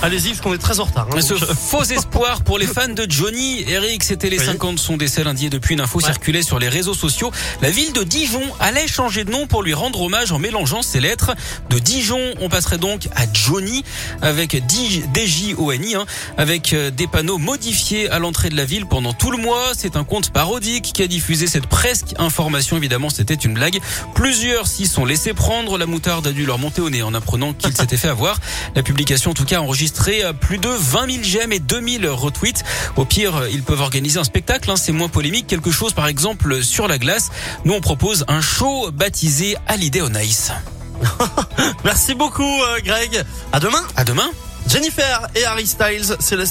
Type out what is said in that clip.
Allez-y, parce qu'on est très en retard. hein, Ce euh, faux espoir pour les fans de Johnny. Eric, c'était les Oui. 50 de son décès lundi et depuis une info Ouais. circulait sur les réseaux sociaux. La ville de Dijon allait changer de nom pour lui rendre hommage en mélangeant ses lettres. De Dijon, on passerait donc à Johnny avec D-J-O-N-I, hein, avec euh, des panneaux modifiés à l'entrée de la ville pendant tout le mois. C'est un compte parodique qui a diffusé cette presque information. Évidemment, c'était une blague. Plusieurs s'y sont laissés prendre. La moutarde a dû leur monter au nez en apprenant qu'il s'était fait avoir. La publication, en tout cas, a enregistré euh, plus de 20 000 j'aime et 2000 retweets. Au pire, euh, ils peuvent organiser un spectacle. hein, c'est moins polémique. Quelque chose, par exemple, sur la glace. Nous, on propose un show baptisé on Ice. Merci beaucoup, euh, Greg. À demain. À demain. Jennifer et Harry Styles, c'est la